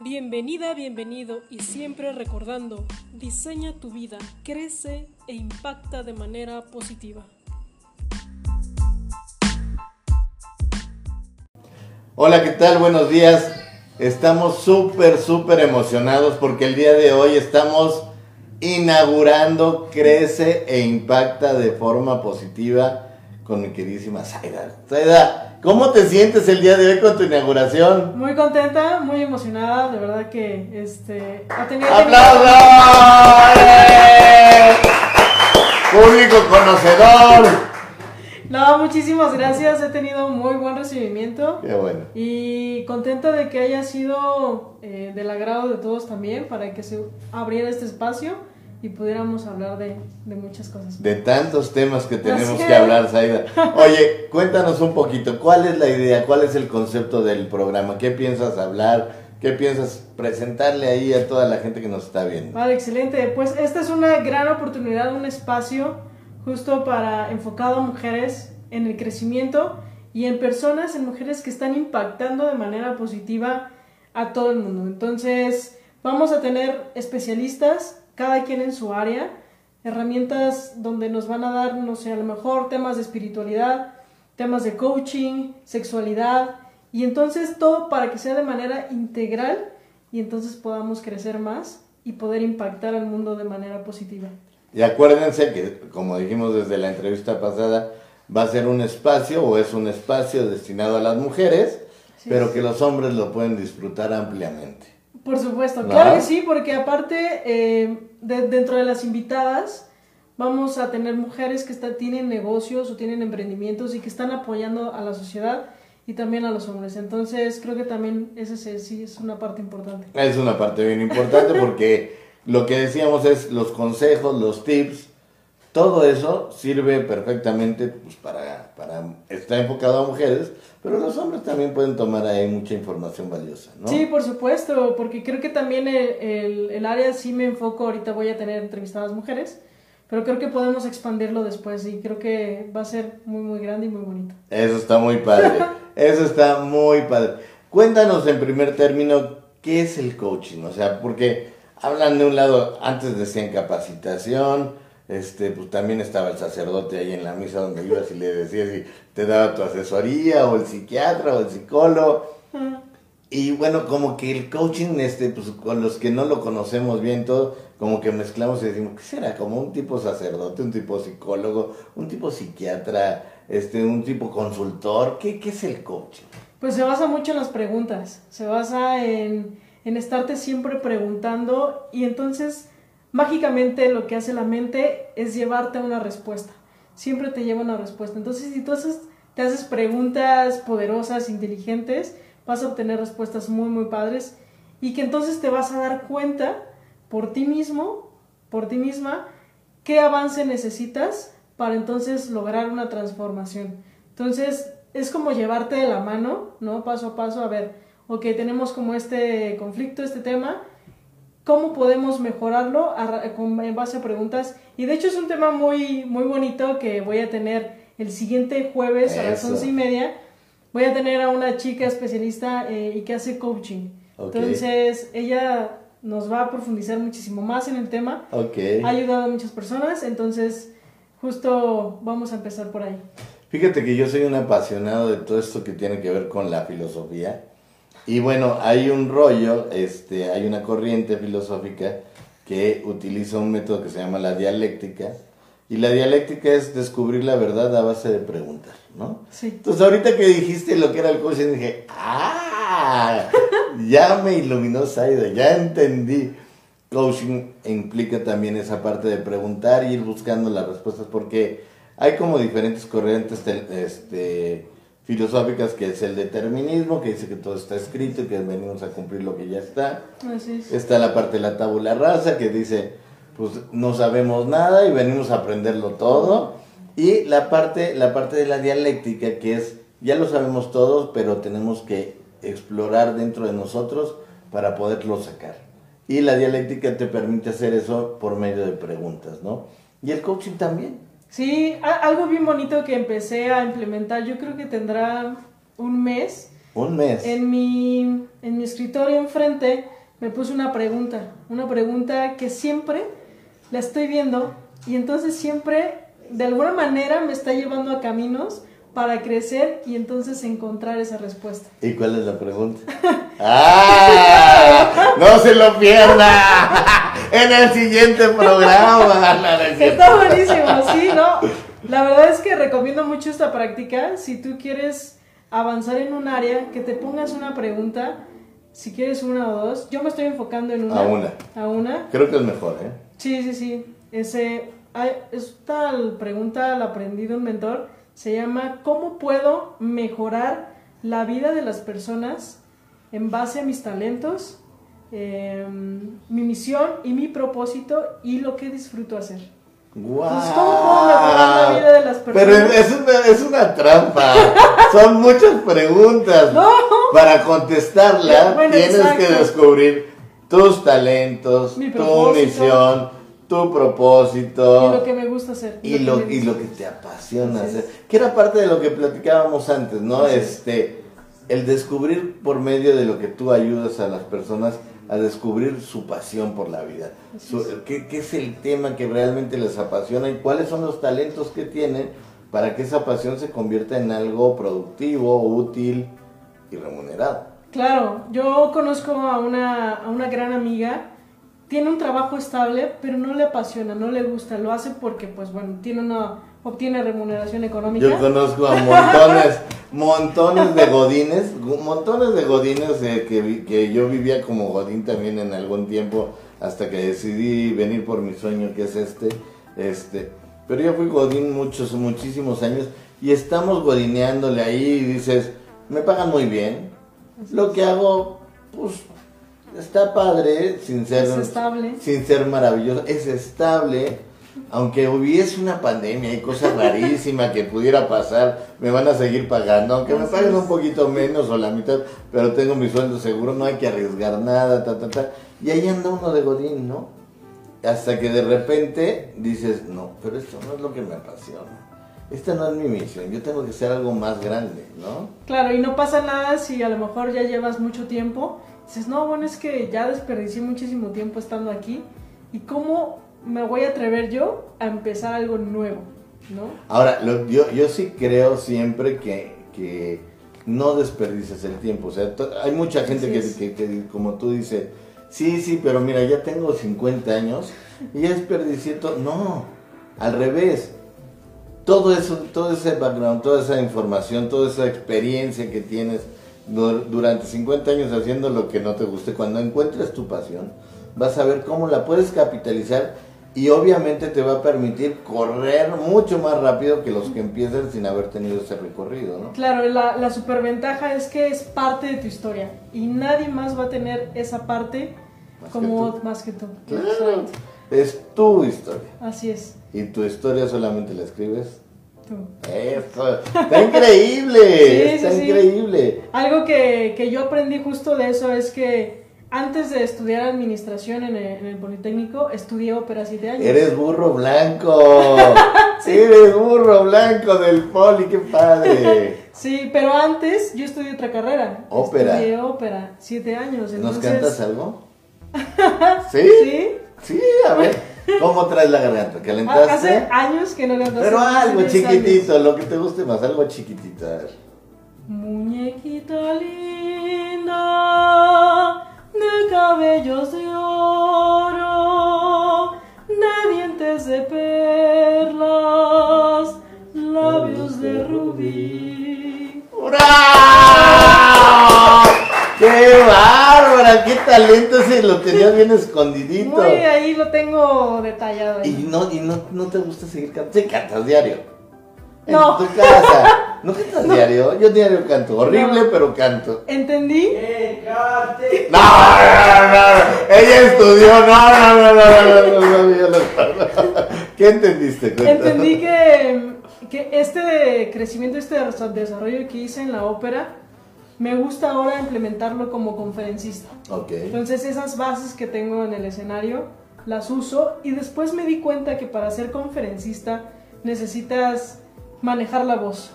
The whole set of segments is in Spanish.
Bienvenida, bienvenido y siempre recordando, diseña tu vida, crece e impacta de manera positiva. Hola, ¿qué tal? Buenos días. Estamos súper, súper emocionados porque el día de hoy estamos inaugurando Crece e Impacta de forma positiva con mi queridísima Zaida. Zaida, ¿cómo te sientes el día de hoy con tu inauguración? Muy contenta, muy emocionada, de verdad que este ha tenido ¡Aplausos! Público conocedor. No, muchísimas gracias, he tenido muy buen recibimiento. Qué bueno. Y contenta de que haya sido eh, del agrado de todos también para que se abriera este espacio y pudiéramos hablar de, de muchas cosas. De tantos temas que tenemos que es. hablar, Zaida. Oye, cuéntanos un poquito, ¿cuál es la idea, cuál es el concepto del programa? ¿Qué piensas hablar? ¿Qué piensas presentarle ahí a toda la gente que nos está viendo? Vale, excelente. Pues esta es una gran oportunidad, un espacio justo para enfocado a mujeres en el crecimiento y en personas, en mujeres que están impactando de manera positiva a todo el mundo. Entonces, vamos a tener especialistas, cada quien en su área, herramientas donde nos van a dar, no sé, a lo mejor temas de espiritualidad, temas de coaching, sexualidad, y entonces todo para que sea de manera integral y entonces podamos crecer más y poder impactar al mundo de manera positiva. Y acuérdense que, como dijimos desde la entrevista pasada, va a ser un espacio o es un espacio destinado a las mujeres, pero que los hombres lo pueden disfrutar ampliamente. Por supuesto, claro que sí, porque aparte, eh, de- dentro de las invitadas, vamos a tener mujeres que está- tienen negocios o tienen emprendimientos y que están apoyando a la sociedad y también a los hombres. Entonces, creo que también ese sí- sí es una parte importante. Es una parte bien importante porque lo que decíamos es los consejos, los tips, todo eso sirve perfectamente pues, para, para está enfocado a mujeres, pero los hombres también pueden tomar ahí mucha información valiosa, ¿no? Sí, por supuesto, porque creo que también el, el- el área sí me enfoco, ahorita voy a tener entrevistadas mujeres, pero creo que podemos expandirlo después y creo que va a ser muy, muy grande y muy bonito. Eso está muy padre. Eso está muy padre. Cuéntanos en primer término, ¿qué es el coaching? O sea, porque hablan de un lado, antes decían capacitación, este, pues también estaba el sacerdote ahí en la misa donde ibas y le decías si te daba tu asesoría, o el psiquiatra, o el psicólogo. Y bueno, como que el coaching, este, pues con los que no lo conocemos bien todo, como que mezclamos y decimos, ¿qué será? Como un tipo sacerdote, un tipo psicólogo, un tipo psiquiatra, este, un tipo consultor. ¿Qué, qué es el coaching? Pues se basa mucho en las preguntas, se basa en, en estarte siempre preguntando y entonces mágicamente lo que hace la mente es llevarte a una respuesta, siempre te lleva una respuesta. Entonces si tú haces, te haces preguntas poderosas, inteligentes, vas a obtener respuestas muy muy padres y que entonces te vas a dar cuenta por ti mismo, por ti misma, qué avance necesitas para entonces lograr una transformación. Entonces, es como llevarte de la mano, ¿no? Paso a paso, a ver, ok, tenemos como este conflicto, este tema, ¿cómo podemos mejorarlo en base a preguntas? Y de hecho es un tema muy, muy bonito que voy a tener el siguiente jueves a las Eso. once y media. Voy a tener a una chica especialista eh, y que hace coaching. Ok. Entonces, ella nos va a profundizar muchísimo más en el tema Ok. ha ayudado a muchas personas, entonces justo vamos a empezar por ahí. Fíjate que yo soy un apasionado de todo esto que tiene que ver con la filosofía. Y bueno, hay un rollo, este, hay una corriente filosófica que utiliza un método que se llama la dialéctica. Y la dialéctica es descubrir la verdad a base de preguntar, ¿no? Sí. Entonces ahorita que dijiste lo que era el coaching dije, ¡ah! Ya me iluminó Saida, ya entendí. Coaching implica también esa parte de preguntar y ir buscando las respuestas porque hay como diferentes corrientes este, filosóficas que es el determinismo, que dice que todo está escrito y que venimos a cumplir lo que ya está. Así es. Está la parte de la tabula rasa que dice, pues no sabemos nada y venimos a aprenderlo todo. Y la parte, la parte de la dialéctica que es, ya lo sabemos todos, pero tenemos que explorar dentro de nosotros para poderlo sacar. Y la dialéctica te permite hacer eso por medio de preguntas, ¿no? Y el coaching también. Sí, algo bien bonito que empecé a implementar, yo creo que tendrá un mes, Un mes. En mi, en mi escritorio enfrente me puse una pregunta, una pregunta que siempre la estoy viendo y entonces siempre de alguna manera me está llevando a caminos para crecer y entonces encontrar esa respuesta. ¿Y cuál es la pregunta? ¡Ah! ¡No se lo pierda! En el siguiente programa. Está buenísimo, sí, ¿no? La verdad es que recomiendo mucho esta práctica. Si tú quieres avanzar en un área, que te pongas una pregunta, si quieres una o dos. Yo me estoy enfocando en una. A una. A una. Creo que es mejor, ¿eh? Sí, sí, sí. Ese, esta pregunta la aprendí de un mentor. Se llama ¿Cómo puedo mejorar la vida de las personas en base a mis talentos, em, mi misión y mi propósito y lo que disfruto hacer? ¡Guau! Pues, ¿Cómo puedo mejorar la vida de las Pero personas? es una, es una trampa. Son muchas preguntas. No. Para contestarla Bueno, tienes exacto. que descubrir tus talentos, Mi tu misión, tu propósito. Y lo que me gusta hacer. y lo, y lo que te apasiona hacer. Que era parte de lo que platicábamos antes, ¿no? Así. Este, el descubrir por medio de lo que tú ayudas a las personas a descubrir su pasión por la vida. Su-. ¿qué, qué es el tema que realmente les apasiona y cuáles son los talentos que tienen para que esa pasión se convierta en algo productivo, útil y remunerado? Claro, yo conozco a una, a una gran amiga, tiene un trabajo estable, pero no le apasiona, no le gusta, lo hace porque, pues bueno, tiene una, obtiene remuneración económica. Yo conozco a montones, montones de godines, montones de godines eh, que, que yo vivía como godín también en algún tiempo hasta que decidí venir por mi sueño que es este, este. Pero yo fui godín muchos, muchísimos años y estamos godineándole ahí y dices, me pagan muy bien, lo que hago, pues, está padre, sin ser, Es estable. sin ser maravilloso, es estable. Aunque hubiese una pandemia y cosa rarísima que pudiera pasar, me van a seguir pagando, aunque me paguen un poquito menos o la mitad, pero tengo mi sueldo seguro, no hay que arriesgar nada, ta, ta, ta. Y ahí anda uno de Godín, ¿no? Hasta que de repente dices, no, pero esto no es lo que me apasiona. Esta no es mi misión, yo tengo que ser algo más grande, ¿no? Claro, y no pasa nada si a lo mejor ya llevas mucho tiempo. Dices, no, bueno, es que ya desperdicié muchísimo tiempo estando aquí. ¿Y cómo me voy a atrever yo a empezar algo nuevo? ¿No? Ahora, lo- yo, yo sí creo siempre que, que no desperdices el tiempo. O sea, hay mucha gente que, que- que, como tú dices, sí, sí, pero mira, ya tengo 50 años y ya desperdicié todo. No, al revés. Todo eso, todo ese background, toda esa información, toda esa experiencia que tienes du- durante 50 años haciendo lo que no te guste, cuando encuentres tu pasión, vas a ver cómo la puedes capitalizar y obviamente te va a permitir correr mucho más rápido que los que empiezan sin haber tenido ese recorrido, ¿no? Claro, la, la superventaja es que es parte de tu historia y nadie más va a tener esa parte Más que como tú. más que tú. Claro. Exacto. Es tu historia Así es, y tu historia solamente la escribes. tú. Eso, está increíble, Sí, está sí, sí. increíble. Algo que, que yo aprendí justo de eso es que antes de estudiar administración en el, en el Politécnico, estudié ópera siete años. Eres burro blanco. Eres burro blanco del poli, qué padre. Sí, pero antes yo estudié otra carrera. Ópera. Estudié ópera, siete años. ¿Nos Entonces, cantas algo? ¿Sí? Sí. Sí, a ver. ¿Cómo traes la garganta? ¿Calentaste? Hace años que no canto. Pero hace algo 10 años. chiquitito, lo que te guste más, algo chiquitito. a ver. Muñequita linda, de cabellos de oro, de dientes de perlas, labios de rubí. ¡Bravo! ¡Qué bárbara! ¡Qué talento ese! Lo tenías bien escondidito. Muy ahí lo tengo detallado. Y no, y no, no te gusta seguir cantando. Sí, cantas diario. En No. tu casa. ¿No cantas diario? Yo diario canto. Horrible, No. pero canto. ¿Entendí? No, no, no, no. Ella estudió. No, no, no, no, no, no, no, no, yo no. ¿Qué entendiste? Entendí que, que este crecimiento, este desarrollo que hice en la ópera, me gusta ahora implementarlo como conferencista. Ok. Entonces esas bases que tengo en el escenario las uso y después me di cuenta que para ser conferencista necesitas manejar la voz.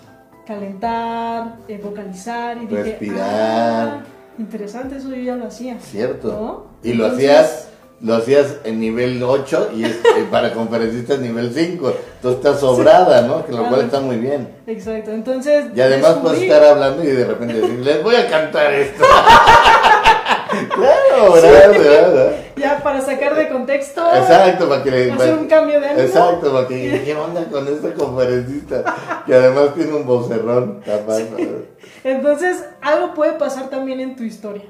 calentar, eh, vocalizar y dije, Respirar. "Ah, interesante, eso yo ya lo hacía. Cierto. ¿No? Y lo Entonces- hacías, lo hacías en nivel 8 y es, eh, para conferencistas nivel 5. Entonces estás sobrada, ¿no? Que lo cual está muy bien. Exacto, entonces... Y además puedes estar hablando y de repente decir, les voy a cantar esto. claro, ¿verdad? ¿verdad? Ya para sacar de contexto... Exacto, para que le... Hacer un cambio de ánimo. Exacto, para que ¿qué onda con esta conferencista? Que además tiene un vocerrón capaz. ¿no? Entonces, algo puede pasar también en tu historia.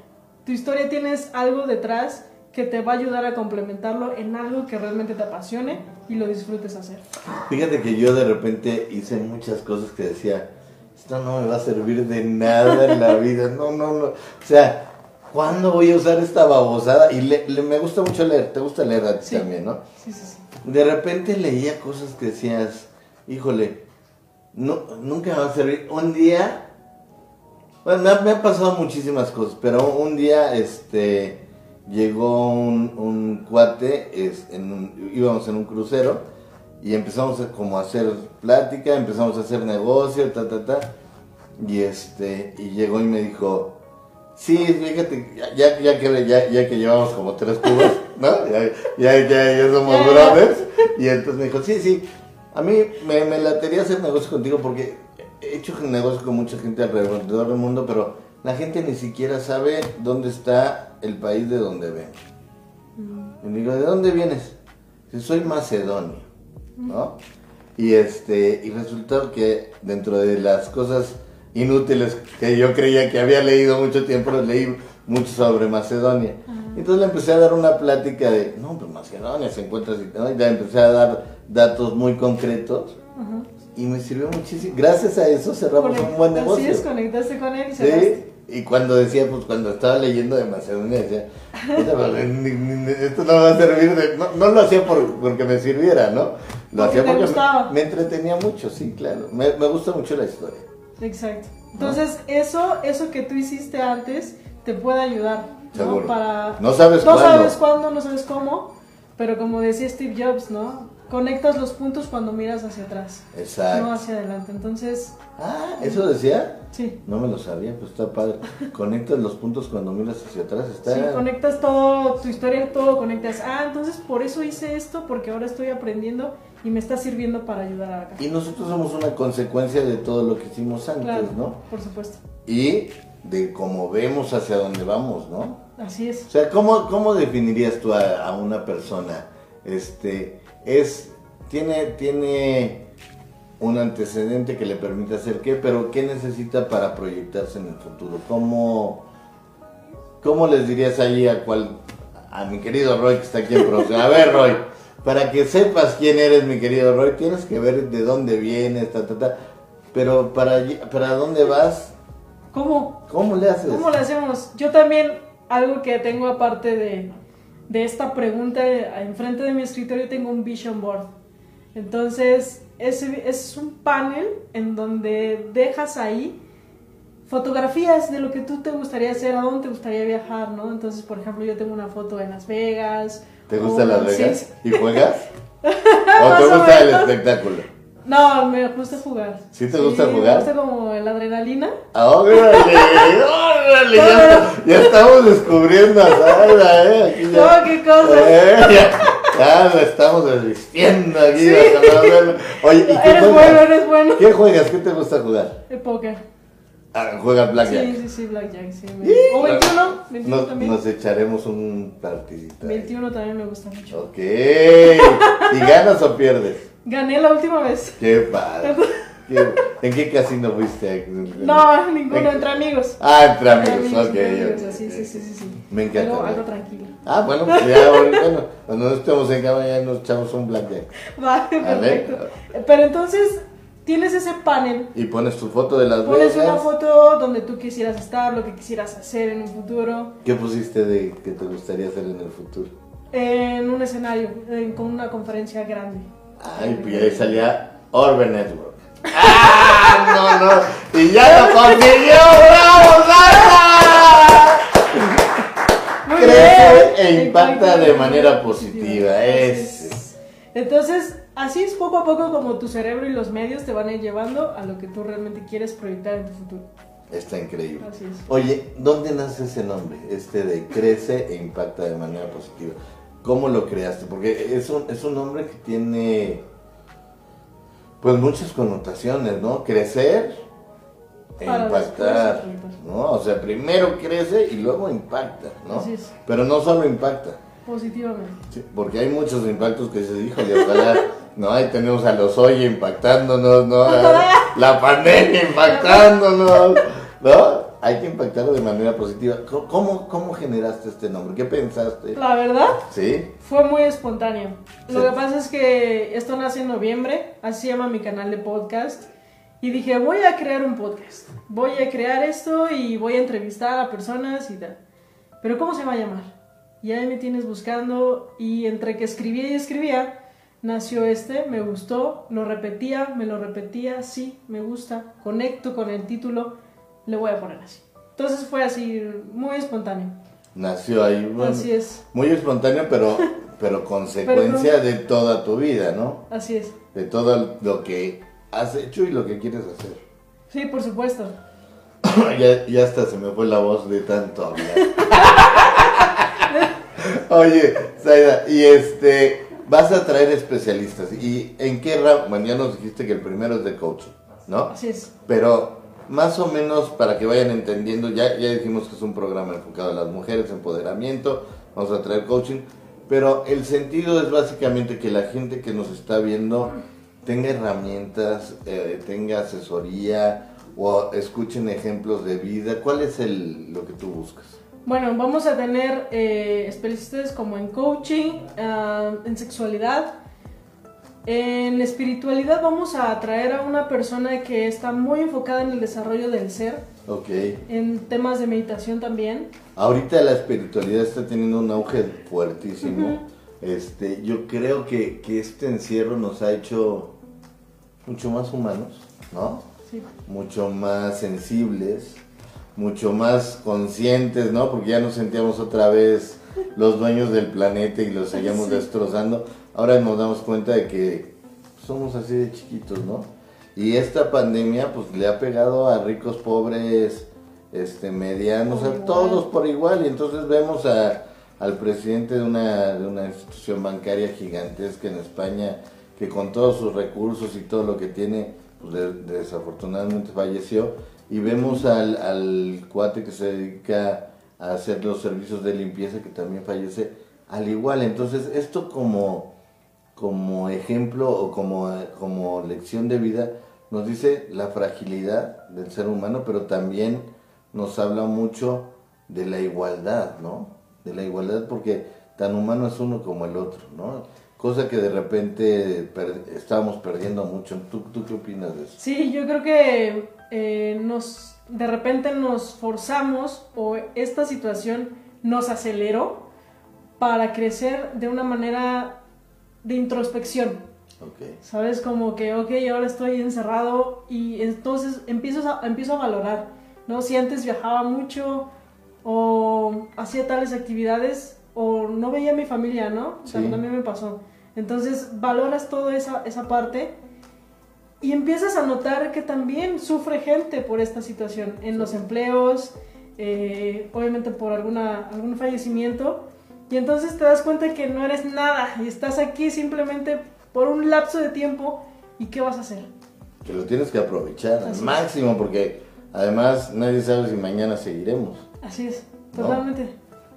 Tu historia tienes algo detrás que te va a ayudar a complementarlo en algo que realmente te apasione y lo disfrutes hacer. Fíjate que yo de repente hice muchas cosas que decía, esto no me va a servir de nada en la vida, no, no, no. O sea, ¿cuándo voy a usar esta babosada? Y le- le- me gusta mucho leer, te gusta leer a ti Sí. también, ¿no? Sí, sí, sí. De repente leía cosas que decías, híjole, no, nunca me va a servir. Un día, bueno, me, ha- me han pasado muchísimas cosas, pero un día, este, llegó un, un cuate, es, en un- íbamos en un crucero y empezamos a, como a hacer plática, empezamos a hacer negocio, ta, ta, ta, y este, y llegó y me dijo, Sí, fíjate, ya, ya, ya que, ya, ya que llevamos como tres cubos, ¿no? Ya, ya, ya, ya somos brothers. Y entonces me dijo, sí, sí, a mí me, me latería hacer negocio contigo porque he hecho negocio con mucha gente alrededor del mundo, pero la gente ni siquiera sabe dónde está el país de donde ven. Y le digo, ¿de dónde vienes? Si soy macedonio, ¿no? Y este, y resulta que dentro de las cosas inútiles que yo creía que había leído mucho tiempo, leí mucho sobre Macedonia. Entonces le empecé a dar una plática de, no, pues Macedonia se encuentra así, ¿no? Y le empecé a dar datos muy concretos y me sirvió muchísimo. Gracias a eso cerramos un buen negocio. Así es, conectaste con él. Sí, y cuando decía, pues cuando estaba leyendo de Macedonia, decía, "Puta, pues, ni- ni- ni- esto no va a servir de... No, no lo hacía por, porque me sirviera, ¿no? Lo Porque hacía porque me, me entretenía mucho, sí, claro. Me, me gusta mucho la historia. Exacto. Entonces, eso, eso que tú hiciste antes te puede ayudar. ¿no? Seguro. Para... No sabes no cuándo. sabes cuándo, no sabes cómo, pero como decía Steve Jobs, ¿no? Conectas los puntos cuando miras hacia atrás, Exacto. no hacia adelante. Entonces, Ah, ¿eso decía? sí. No me lo sabía, pues está padre. Conectas los puntos cuando miras hacia atrás, está... Sí, conectas todo, tu historia, todo conectas. Ah, entonces por eso hice esto, porque ahora estoy aprendiendo y me está sirviendo para ayudar a acá. Y nosotros somos una consecuencia de todo lo que hicimos antes, Claro, ¿no? por supuesto. Y de cómo vemos hacia dónde vamos, ¿no? Así es. O sea, ¿cómo, cómo definirías tú a, a una persona? Este, es, tiene, tiene un antecedente que le permite hacer qué, pero ¿qué necesita para proyectarse en el futuro? ¿Cómo, cómo les dirías ahí a cual, a mi querido Roy que está aquí en producción? A ver, Roy, para que sepas quién eres, mi querido Roy, tienes que ver de dónde vienes, ta, ta, ta. Pero para, para dónde vas, ¿Cómo? ¿cómo le haces? ¿Cómo lo hacemos? Yo también, algo que tengo aparte de, de esta pregunta, enfrente de mi escritorio tengo un vision board. Entonces, ese es un panel en donde dejas ahí fotografías de lo que tú te gustaría hacer, a dónde te gustaría viajar, ¿no? Entonces, por ejemplo, yo tengo una foto en Las Vegas. ¿Te gusta o- Las sí, Vegas? sí. ¿Y juegas? ¿O te gusta el espectáculo? No, me gusta jugar. ¿Sí te gusta jugar? Me gusta como la adrenalina. Ah, ¡Órale! ¡Órale! Ya, ya estamos descubriendo a Sara, ¿eh? Aquí ya, No, qué cosa. Eh, ya, ya la estamos desvistiendo aquí. Oye, ¿y qué Eres juegas? bueno, eres bueno. ¿Qué juegas? ¿Qué te gusta jugar? El póker. Ah, juegas Blackjack. Sí, sí, sí, Blackjack, sí. O 21, 21 Nos, también. nos echaremos un partidito. ahí. 21 también me gusta mucho. Ok. ¿Y ganas o pierdes? Gané la última vez. Qué padre. Qué- ¿En qué casino fuiste? No, ninguno, entre amigos. Ah, entre amigos, Entre ok. entre amigos, Sí, sí, sí, sí, sí. Me encanta. Algo, algo tranquilo. Ah, bueno, pues ya, bueno, cuando no estemos en cama ya nos echamos un blackjack. Vale. perfecto. Pero entonces, tienes ese panel. Y pones tu foto de Las Pones una foto donde tú quisieras estar, lo que quisieras hacer en un futuro, ¿Qué pusiste de que te gustaría hacer en el futuro? en un escenario, en- con una conferencia grande. Ay, pues ahí salía Orbe Network. ¡Ah! No, no. Y ya lo consiguió, ¡bravo, Sara! Crece e impacta de manera positiva. Es. Entonces, así es poco a poco como tu cerebro y los medios te van a ir llevando a lo que tú realmente quieres proyectar en tu futuro. Está increíble. Así es. Oye, ¿dónde nace ese nombre? Este de crece e impacta de manera positiva. ¿Cómo lo creaste? Porque es un, es un nombre que tiene pues muchas connotaciones, ¿no? Crecer e Para impactar. ¿no? O sea, primero crece y luego impacta, ¿no? Así es. Pero no solo impacta, Positivamente. sí, porque hay muchos impactos que se dijo, ojalá, ¿no? Ahí tenemos a los hoy impactándonos, ¿no? La pandemia impactándonos, ¿no? Hay que impactarlo de manera positiva. ¿Cómo- ¿Cómo, generaste este nombre? ¿Qué pensaste? La verdad, ¿Sí? fue muy espontáneo. Lo Sí. que pasa es que esto nace en noviembre, así se llama mi canal de podcast. Y dije, voy a crear un podcast. Voy a crear esto y voy a entrevistar a personas y tal. Pero ¿cómo se va a llamar? Y ahí me tienes buscando y entre que escribía y escribía, nació este, me gustó, lo repetía, me lo repetía, sí, me gusta, conecto con el título, le voy a poner así. Entonces fue así, muy espontáneo. Nació ahí. bueno, Así es, Muy espontáneo, pero, pero consecuencia de toda tu vida, ¿no? así es. De todo lo que has hecho y lo que quieres hacer. Sí, por supuesto. ya, ya hasta se me fue la voz de tanto hablar. Oye, Zaida, y este, vas a traer especialistas. ¿Y en qué ramo? Bueno, ya nos dijiste que el primero es de coaching, ¿no? Así es. Pero más o menos para que vayan entendiendo, ya, ya dijimos que es un programa enfocado a las mujeres, empoderamiento, vamos a traer coaching, pero el sentido es básicamente que la gente que nos está viendo tenga herramientas, eh, tenga asesoría o escuchen ejemplos de vida. ¿Cuál es el, lo que tú buscas? Bueno, vamos a tener eh, especialistas como en coaching, ah, en sexualidad. En espiritualidad vamos a traer a una persona que está muy enfocada en el desarrollo del ser, Ok. en temas de meditación también. Ahorita la espiritualidad está teniendo un auge fuertísimo. Este, yo creo que, que este encierro nos ha hecho mucho más humanos, ¿no? Sí. Mucho más sensibles, mucho más conscientes, ¿no? Porque ya nos sentíamos otra vez los dueños del planeta y lo seguíamos Sí. destrozando. Ahora nos damos cuenta de que somos así de chiquitos, ¿no? Y esta pandemia pues le ha pegado a ricos, pobres, este medianos, a todos por igual y entonces vemos a, al presidente de una, de una institución bancaria gigantesca en España que con todos sus recursos y todo lo que tiene pues de- desafortunadamente falleció y vemos al, al cuate que se dedica a hacer los servicios de limpieza que también fallece al igual entonces esto como como ejemplo o como, como lección de vida nos dice la fragilidad del ser humano, pero también nos habla mucho de la igualdad, ¿no? De la igualdad porque tan humano es uno como el otro, ¿no? Cosa que de repente per- estábamos perdiendo mucho. ¿Tú, ¿Tú qué opinas de eso? Sí, yo creo que eh, nos de repente nos forzamos o esta situación nos aceleró para crecer de una manera de introspección. Ok. ¿Sabes? Como que, ok, ahora estoy encerrado y entonces empiezo a, empiezo a valorar, ¿no? Si antes viajaba mucho o hacía tales actividades o no veía a mi familia, ¿no? O sea, Sí. también me pasó. Entonces valoras toda esa, esa parte y empiezas a notar que también sufre gente por esta situación en los empleos, eh, obviamente por alguna, algún fallecimiento. Y entonces te das cuenta que no eres nada y estás aquí simplemente por un lapso de tiempo y qué vas a hacer. Que lo tienes que aprovechar al Así máximo porque además nadie sabe si mañana seguiremos. Así es, ¿No?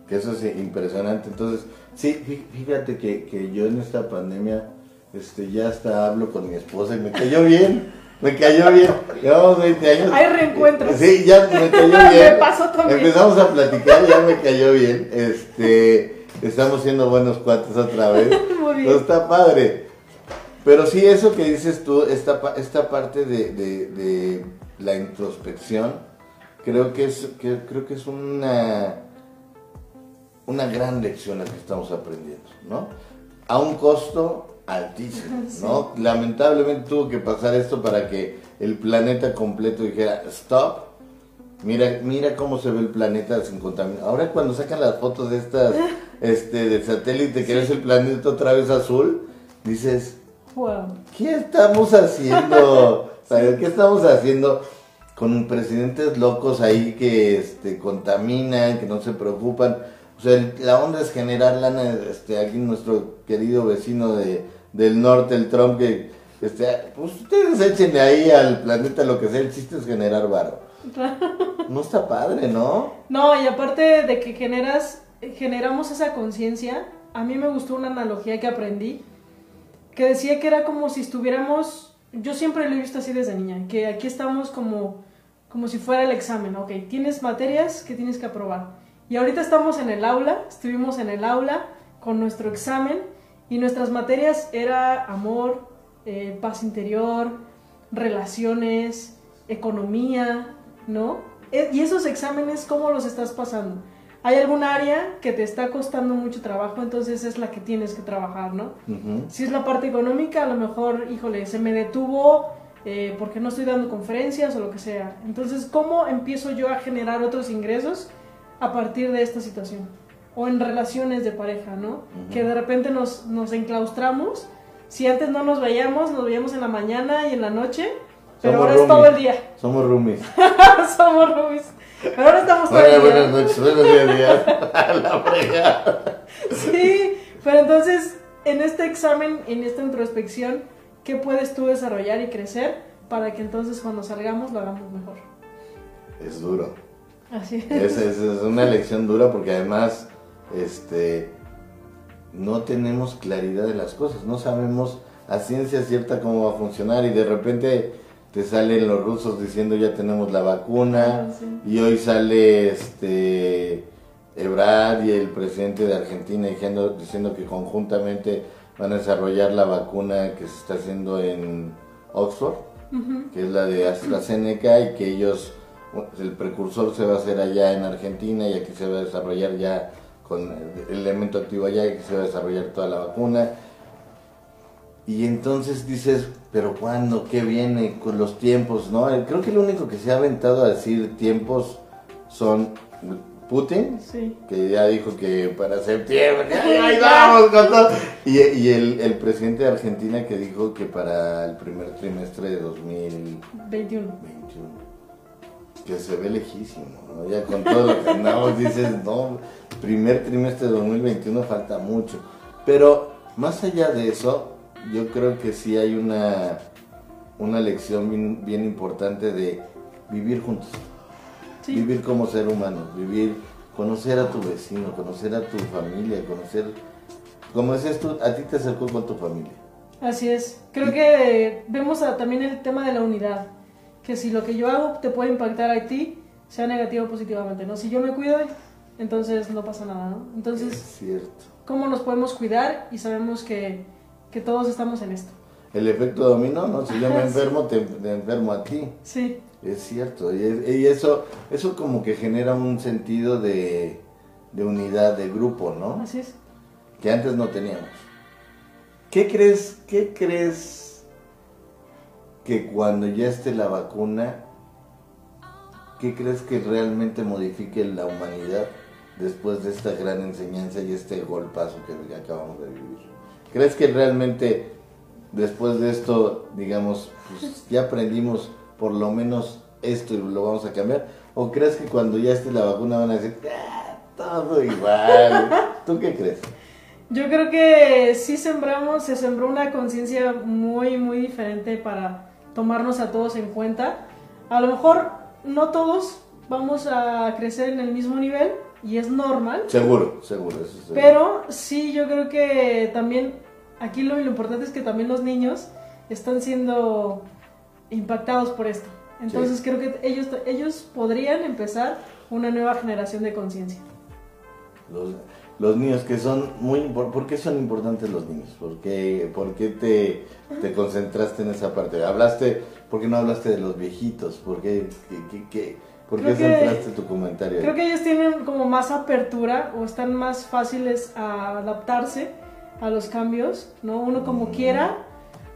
Que eso es impresionante. Entonces, sí, fí- fíjate que, que yo en esta pandemia este, ya hasta hablo con mi esposa y me cayó bien. Me cayó bien. Llevamos 20 años. Hay reencuentros. Sí, ya me cayó Me bien. pasó también. Empezamos a platicar, ya me cayó bien. Este, estamos siendo buenos cuates otra vez. Muy bien. Está padre. Pero sí, eso que dices tú, esta, esta parte de, de- de la introspección, creo que es, que, creo que es una, una gran lección la que estamos aprendiendo, ¿no? A un costo altísimo, ¿no? Lamentablemente tuvo que pasar esto para que el planeta completo dijera, stop, Mira, mira cómo se ve el planeta sin contaminar. Ahora cuando sacan las fotos de estas, este, del satélite que Sí. ves el planeta otra vez azul, dices, Wow. ¿Qué estamos haciendo? ¿Qué estamos haciendo con presidentes locos ahí que este, contaminan, que no se preocupan? O sea, el- la onda es generar lana, este, aquí nuestro querido vecino de, del norte, el Trump, que, este, pues ustedes échenle ahí al planeta lo que sea, el chiste es generar varo. No está padre, ¿no? No, y aparte de que generas, generamos esa conciencia, a mí me gustó una analogía que aprendí, que decía que era como si estuviéramos, yo siempre lo he visto así desde niña, que aquí estamos como, como si fuera el examen, ok, tienes materias que tienes que aprobar. Y ahorita estamos en el aula, estuvimos en el aula con nuestro examen y nuestras materias era amor, eh, paz interior, relaciones, economía, ¿no? E- Y esos exámenes, ¿cómo los estás pasando? Hay algún área que te está costando mucho trabajo, entonces es la que tienes que trabajar, ¿no? Ujú. Si es la parte económica, a lo mejor, híjole, se me detuvo eh, porque no estoy dando conferencias o lo que sea. Entonces, ¿cómo empiezo yo a generar otros ingresos a partir de esta situación? O en relaciones de pareja, ¿no? Que de repente nos, nos enclaustramos. Si antes no nos veíamos, nos veíamos en la mañana y en la noche, pero Somos ahora es todo roomies. el día. Somos roomies. Somos roomies. Pero ahora estamos todo el día. buenas noches, buenos días, la fregada. Sí, pero entonces en este examen, en esta introspección, ¿qué puedes tú desarrollar y crecer para que entonces cuando salgamos lo hagamos mejor? Es duro. Así Es, es, es una lección dura porque además este, no tenemos claridad de las cosas, no sabemos a ciencia cierta cómo va a funcionar y de repente te salen los rusos diciendo ya tenemos la vacuna Ah, sí. y hoy sale este Ebrard y el presidente de Argentina diciendo, diciendo que conjuntamente van a desarrollar la vacuna que se está haciendo en Oxford que es la de AstraZeneca y que ellos, el precursor se va a hacer allá en Argentina y aquí se va a desarrollar ya con el elemento activo allá y aquí se va a desarrollar toda la vacuna. Y entonces dices, pero ¿cuándo? ¿Qué viene con los tiempos? no Creo que lo único que se ha aventado a decir tiempos son Putin, Sí. que ya dijo que para septiembre, ya, ahí vamos con todo. Y, y el, el presidente de Argentina que dijo que para el primer trimestre de 2021, 21. Que se ve lejísimo, ¿no? Ya con todo lo que andamos dices, no, primer trimestre de 2021 falta mucho. Pero más allá de eso, yo creo que sí hay una, una lección bien, bien importante de vivir juntos. Sí. Vivir como ser humano, vivir, conocer a tu vecino, conocer a tu familia, conocer, como decías tú, a ti te acercó con tu familia. Así es. Creo que vemos a- también el tema de la unidad. Que si lo que yo hago te puede impactar a ti, sea negativo o positivamente, ¿no? Si yo me cuido, entonces no pasa nada, ¿no? Es Entonces, cierto. ¿cómo nos podemos cuidar? Y sabemos que, que todos estamos en esto. El efecto dominó, ¿no? Si yo me enfermo, te, te enfermo a ti. Sí. Es cierto. Y, es- y eso, eso como que genera un sentido de, de unidad, de grupo, ¿no? Así es. que antes no teníamos. ¿Qué crees, qué crees que cuando ya esté la vacuna, qué crees que realmente modifique la humanidad después de esta gran enseñanza y este golpazo que acabamos de vivir? ¿Crees que realmente después de esto, digamos, pues ya aprendimos por lo menos esto y lo vamos a cambiar? ¿O crees que cuando ya esté la vacuna van a decir, "Ah, todo igual? ¿Tú qué crees? Yo creo que sí sembramos, se sembró una conciencia muy, muy diferente para tomarnos a todos en cuenta. A lo mejor no todos vamos a crecer en el mismo nivel y es normal, Seguro, seguro, eso seguro. pero sí yo creo que también aquí lo, lo importante es que también los niños están siendo impactados por esto. Entonces Sí. creo que ellos, ellos podrían empezar una nueva generación de conciencia. Los, los niños que son muy importantes, ¿por qué son importantes los niños? ¿Por qué, por qué te, te concentraste en esa parte? Hablaste, ¿por qué no hablaste de los viejitos? ¿Por qué, qué- por centraste tu comentario? ahí? Creo que ellos tienen como más apertura o están más fáciles a adaptarse a los cambios, ¿no? Uno como quiera,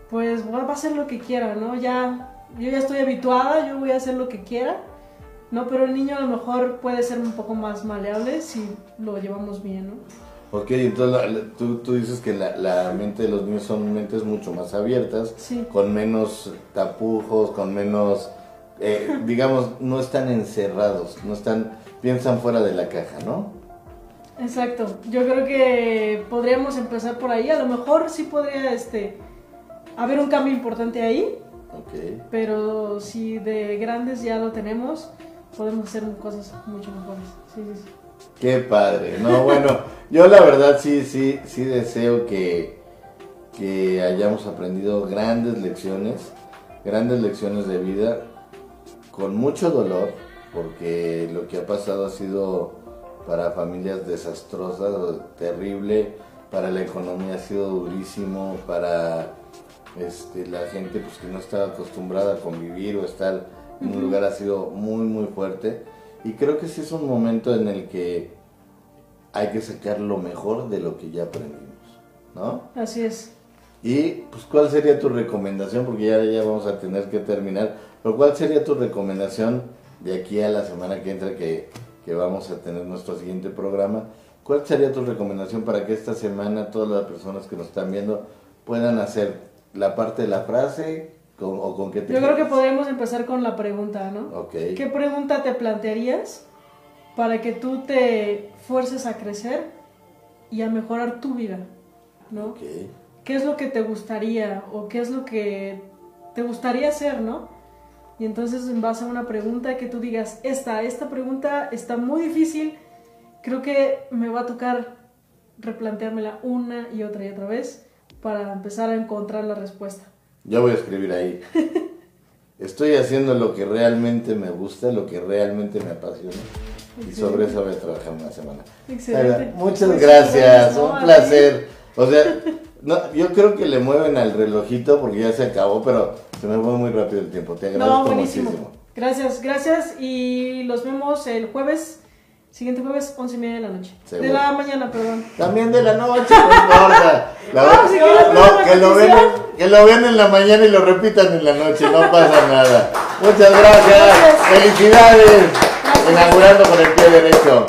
pues bueno, va a hacer lo que quiera, ¿no? Ya, yo ya estoy habituada, yo voy a hacer lo que quiera, ¿no? Pero el niño a lo mejor puede ser un poco más maleable si lo llevamos bien, ¿no? Ok, entonces la- tú, tú dices que la, la mente de los niños son mentes mucho más abiertas, Sí. con menos tapujos, con menos, eh, digamos, no están encerrados, no están, piensan fuera de la caja, ¿no? Exacto. Yo creo que podríamos empezar por ahí. A lo mejor sí podría este haber un cambio importante ahí, Ok. pero si de grandes ya lo tenemos, podemos hacer cosas mucho mejores. Sí, sí, sí. Qué padre, no, bueno, yo la verdad sí, sí, sí deseo que, que hayamos aprendido grandes lecciones, grandes lecciones de vida, con mucho dolor, porque lo que ha pasado ha sido para familias desastrosas, terrible, para la economía ha sido durísimo, para este, la gente pues, que no está acostumbrada a convivir o estar un lugar ha sido muy, muy fuerte. Y creo que sí es un momento en el que hay que sacar lo mejor de lo que ya aprendimos, ¿no? Así es. Y pues cuál sería tu recomendación, porque ya, ya vamos a tener que terminar, pero cuál sería tu recomendación de aquí a la semana que entra que, que vamos a tener nuestro siguiente programa? ¿Cuál sería tu recomendación para que esta semana todas las personas que nos están viendo puedan hacer la parte de la frase con- o con qué te Yo creo que podríamos empezar con la pregunta, ¿no? ¿Qué pregunta te plantearías para que tú te fuerces a crecer y a mejorar tu vida? ¿No? ¿Qué es lo que te gustaría o qué es lo que te gustaría hacer, no? Y entonces en base a una pregunta que tú digas, esta, esta pregunta está muy difícil, creo que me va a tocar replanteármela una y otra y otra vez para empezar a encontrar la respuesta. Yo voy a escribir ahí. Estoy haciendo lo que realmente me gusta, lo que realmente me apasiona. Y sobre eso voy a trabajar una semana. Excelente. Muchas gracias, no, un placer. O sea, no, yo creo que le mueven al relojito porque ya se acabó, pero se me fue muy rápido el tiempo. Te agradezco No, buenísimo. muchísimo. Gracias, gracias. Y los vemos el jueves, siguiente jueves, once y media de la noche. Seguro. De la mañana, perdón. También de la noche, no importa. La- Ah, si quieres no, la que, lo repetición. que lo vean en la mañana y lo repitan en la noche, no pasa nada. Muchas gracias. Gracias. Felicidades. Gracias. Inaugurando con el pie derecho.